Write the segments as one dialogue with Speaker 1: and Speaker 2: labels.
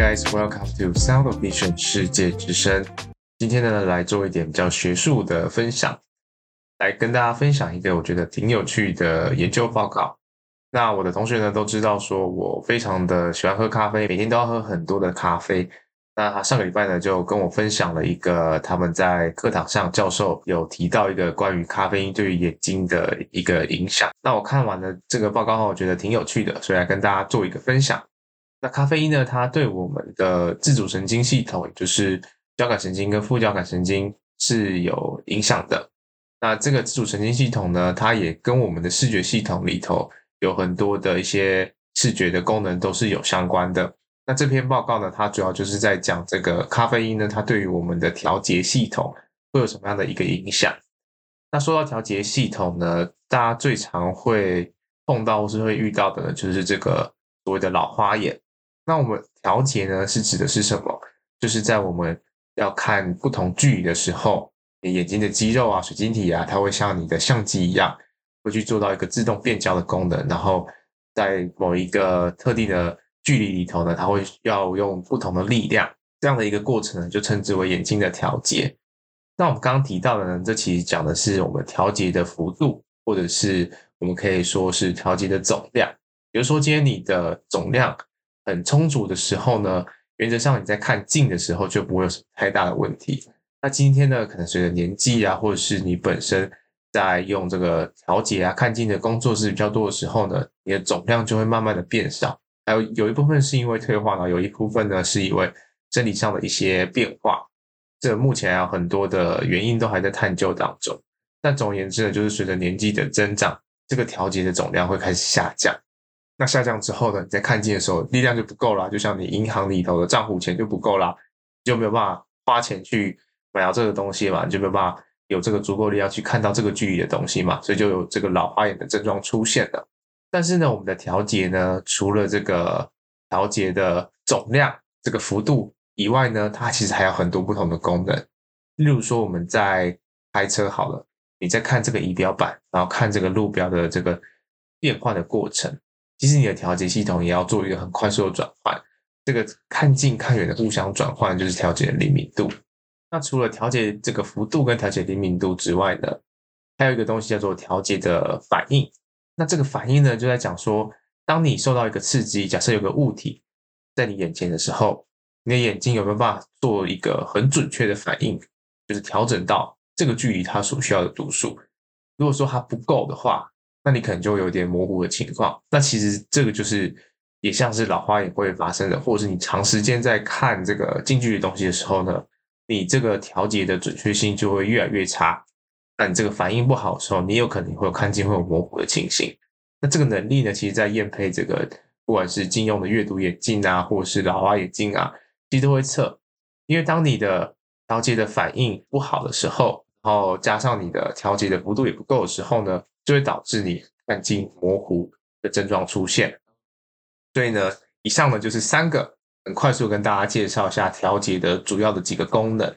Speaker 1: Guys, welcome to Sound of Vision 世界之声。今天呢，来做一点比较学术的分享，来跟大家分享一个我觉得挺有趣的研究报告。那我的同学呢都知道，说我非常的喜欢喝咖啡，每天都要喝很多的咖啡。那他上个礼拜呢就跟我分享了一个他们在课堂上教授有提到一个关于咖啡因对于眼睛的一个影响。那我看完了这个报告后，我觉得挺有趣的，所以来跟大家做一个分享。那咖啡因呢，它对我们的自主神经系统，就是交感神经跟副交感神经是有影响的。那这个自主神经系统呢，它也跟我们的视觉系统里头有很多的一些视觉的功能都是有相关的。那这篇报告呢，它主要就是在讲这个咖啡因呢，它对于我们的调节系统会有什么样的一个影响。那说到调节系统呢，大家最常会碰到或是会遇到的呢，就是这个所谓的老花眼。那我们调节呢，是指的是什么？就是在我们要看不同距离的时候，眼睛的肌肉啊、水晶体啊，它会像你的相机一样，会去做到一个自动变焦的功能。然后在某一个特定的距离里头呢，它会要用不同的力量，这样的一个过程呢，就称之为眼睛的调节。那我们刚刚提到的呢，这其实讲的是我们调节的幅度，或者是我们可以说是调节的总量。比如说，今天你的总量。很充足的时候呢，原则上你在看近的时候就不会有什么太大的问题。那今天呢，可能随着年纪啊，或者是你本身在用这个调节啊、看近的工作是比较多的时候呢，你的总量就会慢慢的变少。还有有一部分是因为退化呢，有一部分呢是因为生理上的一些变化。这目前还有很多的原因都还在探究当中。但总而言之呢，就是随着年纪的增长，这个调节的总量会开始下降。那下降之后呢，你在看近的时候，力量就不够了，就像你银行里头的账户钱就不够了，就没有办法花钱去买到这个东西嘛，你就没有办法有这个足够力量去看到这个距离的东西嘛，所以就有这个老花眼的症状出现了。但是呢，我们的调节呢，除了这个调节的总量这个幅度以外呢，它其实还有很多不同的功能。例如说，我们在开车好了，你在看这个仪表板，然后看这个路标的这个变换的过程。其实你的调节系统也要做一个很快速的转换，这个看近看远的互相转换就是调节灵敏度。那除了调节这个幅度跟调节灵敏度之外呢，还有一个东西叫做调节的反应。那这个反应呢，就在讲说，当你受到一个刺激，假设有个物体在你眼前的时候，你的眼睛有没有办法做一个很准确的反应，就是调整到这个距离它所需要的度数。如果说它不够的话，那你可能就会有点模糊的情况。那其实这个就是也像是老花眼会发生的，或者是你长时间在看这个近距离东西的时候呢，你这个调节的准确性就会越来越差。那你这个反应不好的时候，你有可能会有看近会有模糊的情形。那这个能力呢，其实在验配这个不管是近用的阅读眼镜啊，或者是老花眼镜啊，其实都会测。因为当你的调节的反应不好的时候，然后加上你的调节的幅度也不够的时候呢，就会导致你看近模糊的症状出现。所以呢，以上呢就是三个很快速跟大家介绍一下调节的主要的几个功能。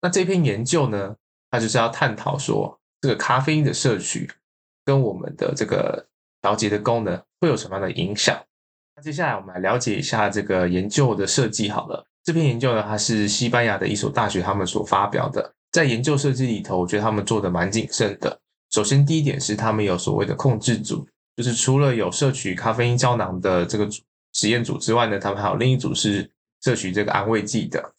Speaker 1: 那这篇研究呢，它就是要探讨说，这个咖啡因的摄取跟我们的这个调节的功能会有什么样的影响。那接下来我们来了解一下这个研究的设计好了。这篇研究呢，它是西班牙的一所大学他们所发表的。在研究设计里头，我觉得他们做的蛮谨慎的。首先，第一点是他们有所谓的控制组，就是除了有摄取咖啡因胶囊的这个实验组之外呢，他们还有另一组是摄取这个安慰剂的。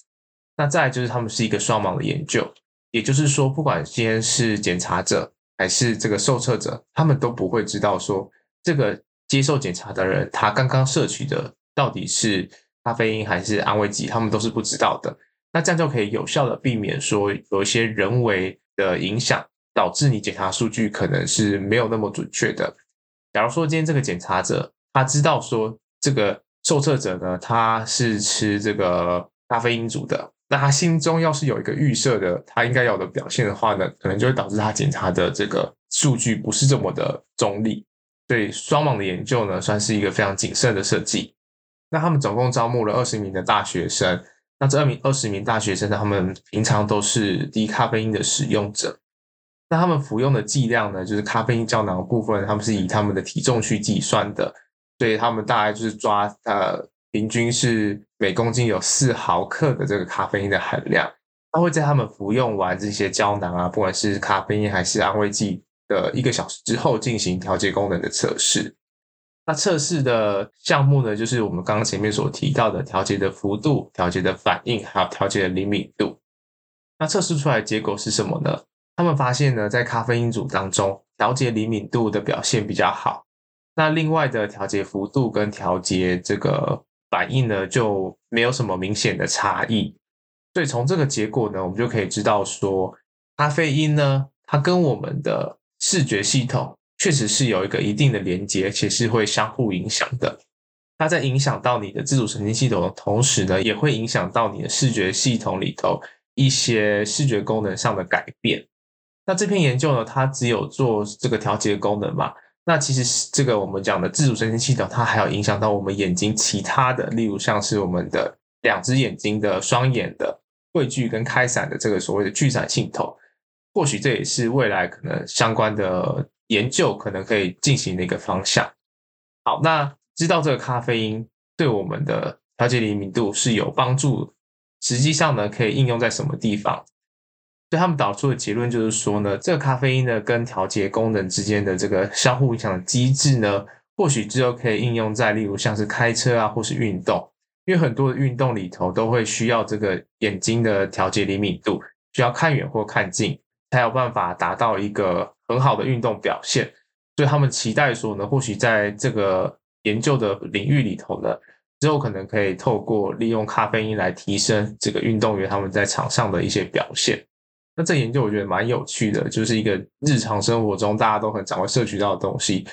Speaker 1: 那再就是他们是一个双盲的研究，也就是说，不管今天是检查者还是这个受测者，他们都不会知道说这个接受检查的人他刚刚摄取的到底是咖啡因还是安慰剂，他们都是不知道的。那这样就可以有效的避免说有一些人为的影响，导致你检查数据可能是没有那么准确的。假如说今天这个检查者他知道说这个受测者呢，他是吃这个咖啡因组的，那他心中要是有一个预设的他应该有的表现的话呢，可能就会导致他检查的这个数据不是这么的中立。所以双盲的研究呢，算是一个非常谨慎的设计。那他们总共招募了二十名的大学生。那这二名二十名大学生呢，他们平常都是低咖啡因的使用者。那他们服用的剂量呢，就是咖啡因胶囊的部分，他们是以他们的体重去计算的。所以他们大概就是抓呃平均是每公斤有四毫克的这个咖啡因的含量。他会在他们服用完这些胶囊啊，不管是咖啡因还是安慰剂的一个小时之后进行调节功能的测试。那测试的项目呢，就是我们刚刚前面所提到的调节的幅度、调节的反应，还有调节的灵敏度。那测试出来的结果是什么呢？他们发现呢，在咖啡因组当中，调节灵敏度的表现比较好。那另外的调节幅度跟调节这个反应呢，就没有什么明显的差异。所以从这个结果呢，我们就可以知道说，咖啡因呢，它跟我们的视觉系统确实是有一个一定的连接，且是会相互影响的。它在影响到你的自主神经系统的同时呢，也会影响到你的视觉系统里头一些视觉功能上的改变。那这篇研究呢，它只有做这个调节功能嘛？那其实这个我们讲的自主神经系统，它还有影响到我们眼睛其他的，例如像是我们的。两只眼睛的双眼的汇聚跟开散的这个所谓的聚散系统，或许这也是未来可能相关的研究可能可以进行的一个方向。好，那知道这个咖啡因对我们的调节灵敏度是有帮助，实际上呢，可以应用在什么地方？所以他们导出的结论就是说呢，这个咖啡因呢跟调节功能之间的这个相互影响的机制呢，或许之后可以应用在例如像是开车啊，或是运动。因为很多的运动里头都会需要这个眼睛的调节灵敏度，需要看远或看近，才有办法达到一个很好的运动表现。所以他们期待说呢，或许在这个研究的领域里头呢，之后可能可以透过利用咖啡因来提升这个运动员他们在场上的一些表现。那这研究我觉得蛮有趣的，就是一个日常生活中大家都很常会摄取到的东西。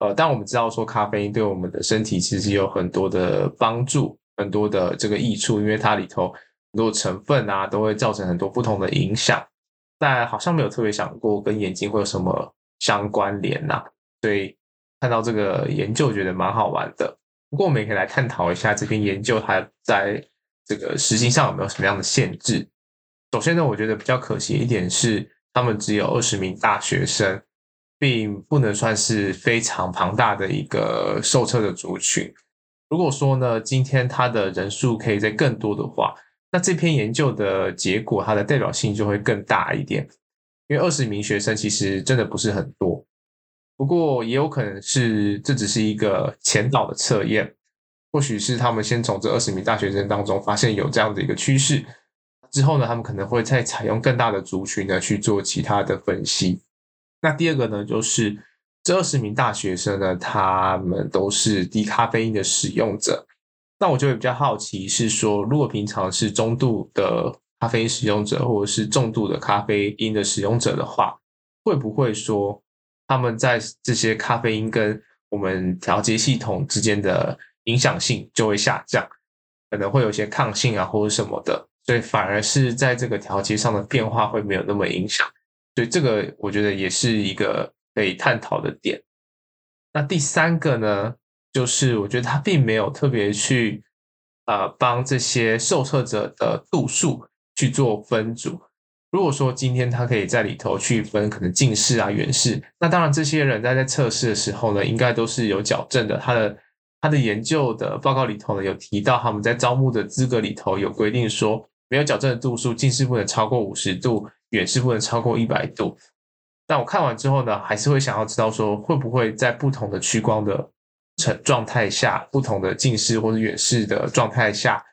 Speaker 1: 呃，但我们知道说咖啡因对我们的身体其实有很多的帮助。很多的这个益处，因为它里头很多成分啊，都会造成很多不同的影响。但好像没有特别想过跟眼睛会有什么相关联呐、所以看到这个研究，觉得蛮好玩的。不过我们也可以来探讨一下这篇研究它在这个实行上有没有什么样的限制。首先呢，我觉得比较可惜一点是，他们只有二十名大学生，并不能算是非常庞大的一个受测的族群。如果说呢，今天它的人数可以再更多的话，那这篇研究的结果它的代表性就会更大一点。因为二十名学生其实真的不是很多，不过也有可能是这只是一个前导的测验，或许是他们先从这二十名大学生当中发现有这样的一个趋势，之后呢，他们可能会再采用更大的族群呢去做其他的分析。那第二个呢，就是。这二十名大学生呢，他们都是低咖啡因的使用者。那我就会比较好奇，是说如果平常是中度的咖啡因使用者，或者是重度的咖啡因的使用者的话，会不会说他们在这些咖啡因跟我们调节系统之间的影响性就会下降，可能会有些抗性啊，或者什么的，所以反而是在这个调节上的变化会没有那么影响。所以这个我觉得也是一个。可以探讨的点。那第三个呢，就是我觉得他并没有特别去呃帮这些受测者的度数去做分组。如果说今天他可以在里头去分可能近视啊、远视，那当然这些人在在测试的时候呢，应该都是有矫正的。他的他的研究的报告里头呢，有提到他们在招募的资格里头有规定说，没有矫正的度数，近视不能超过五十度，远视不能超过一百度。但我看完之后呢，还是会想要知道说，会不会在不同的屈光的成状态下，不同的近视或者远视的状态下，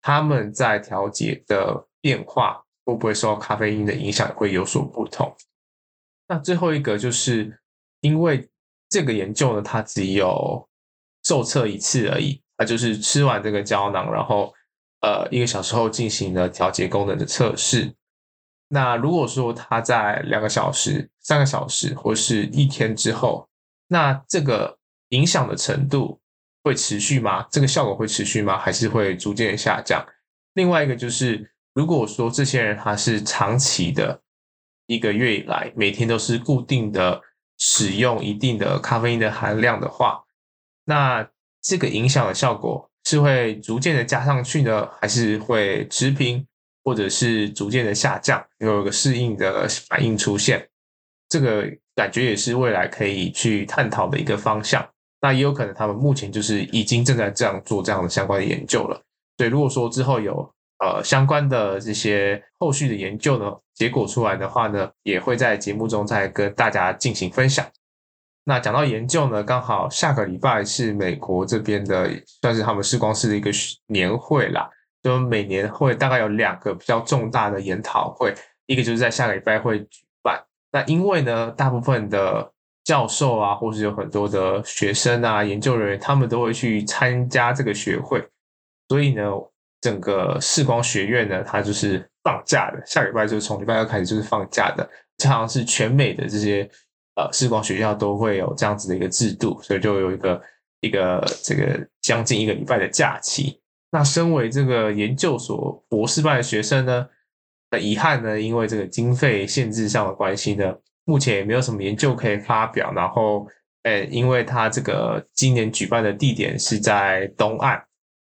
Speaker 1: 他们在调节的变化会不会受到咖啡因的影响，会有所不同。那最后一个就是因为这个研究呢，它只有受测一次而已，它就是吃完这个胶囊，然后呃一个小时后进行了调节功能的测试。那如果说他在两个小时、三个小时或是一天之后，那这个影响的程度会持续吗？这个效果会持续吗？还是会逐渐下降？另外一个就是，如果说这些人他是长期的，一个月以来每天都是固定的使用一定的咖啡因的含量的话，那这个影响的效果是会逐渐的加上去呢，还是会持平？或者是逐渐的下降，有一个适应的反应出现，这个感觉也是未来可以去探讨的一个方向。那也有可能他们目前就是已经正在这样做这样的相关的研究了。所以如果说之后有呃相关的这些后续的研究呢，结果出来的话呢，也会在节目中再跟大家进行分享。那讲到研究呢，刚好下个礼拜是美国这边的，算是他们视光师的一个年会啦。就每年会大概有两个比较重大的研讨会，一个就是在下个礼拜会举办。那因为呢，大部分的教授啊，或是有很多的学生啊、研究人员，他们都会去参加这个学会，所以呢，整个视光学院呢，它就是放假的。下个礼拜就是从礼拜二开始就是放假的，这好像是全美的这些。呃，视光学校都会有这样子的一个制度，所以就有一个一个这个将近一个礼拜的假期。那身为这个研究所博士班的学生呢，那遗憾呢，因为这个经费限制上的关系呢，目前也没有什么研究可以发表。然后，呃，因为他这个今年举办的地点是在东岸，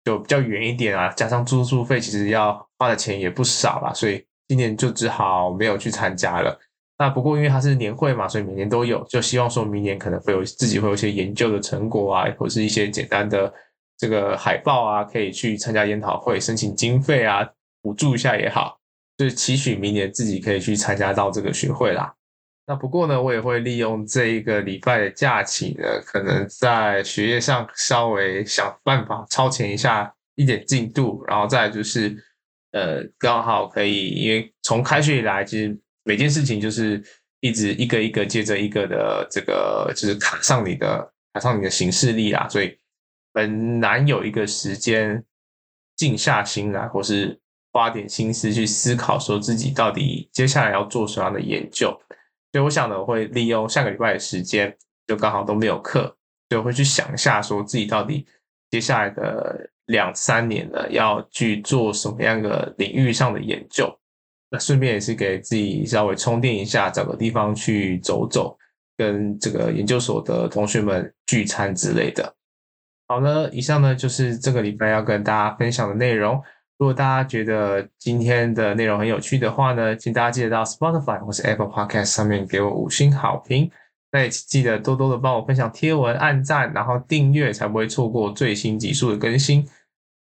Speaker 1: 就比较远一点啊，加上住宿费其实要花的钱也不少啦，所以今年就只好没有去参加了。那不过因为它是年会嘛，所以每年都有，就希望说明年可能会有自己会有一些研究的成果啊，或是一些简单的这个海报啊，可以去参加研讨会，申请经费啊，补助一下也好，就是期许明年自己可以去参加到这个学会啦。那不过呢，我也会利用这一个礼拜的假期呢，可能在学业上稍微想办法超前一下一点进度，然后再就是呃，刚好可以，因为从开学以来其实。每件事情就是一直一个一个接着一个的，这个就是卡上你的卡上你的行事力啦，所以很难有一个时间静下心来，或是花点心思去思考，说自己到底接下来要做什么样的研究。所以我想呢，我会利用下个礼拜的时间，就刚好都没有课，所以我会去想一下，说自己到底接下来的两三年呢，要去做什么样的领域上的研究。那顺便也是给自己稍微充电一下，找个地方去走走，跟这个研究所的同学们聚餐之类的。好了，以上呢就是这个礼拜要跟大家分享的内容。如果大家觉得今天的内容很有趣的话呢，请大家记得到 Spotify 或是 Apple Podcast 上面给我五星好评。那也记得多多的帮我分享贴文、按赞，然后订阅，才不会错过最新集数的更新。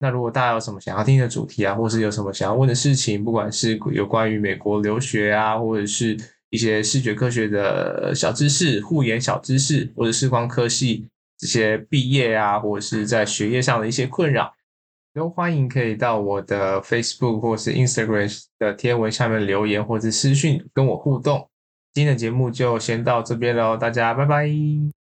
Speaker 1: 那如果大家有什么想要听的主题啊，或是有什么想要问的事情，不管是有关于美国留学啊，或者是一些视觉科学的小知识、护眼小知识，或者视光科系这些毕业啊，或者是在学业上的一些困扰，都欢迎可以到我的 Facebook 或是 Instagram 的贴文下面留言，或者私讯跟我互动。今天的节目就先到这边喽，大家拜拜。